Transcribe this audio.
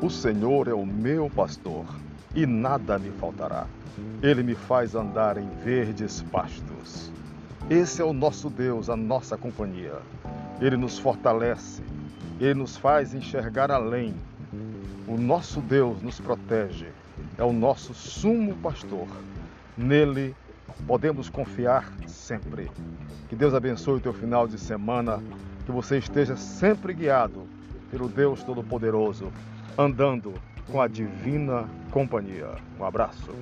O Senhor é o meu pastor e nada me faltará. Ele me faz andar em verdes pastos. Esse é o nosso Deus, a nossa companhia. Ele nos fortalece, ele nos faz enxergar além. O nosso Deus nos protege, é o nosso sumo pastor. Nele podemos confiar sempre. Que Deus abençoe o teu final de semana, que você esteja sempre guiado pelo Deus Todo-Poderoso, andando com a divina companhia. Um abraço.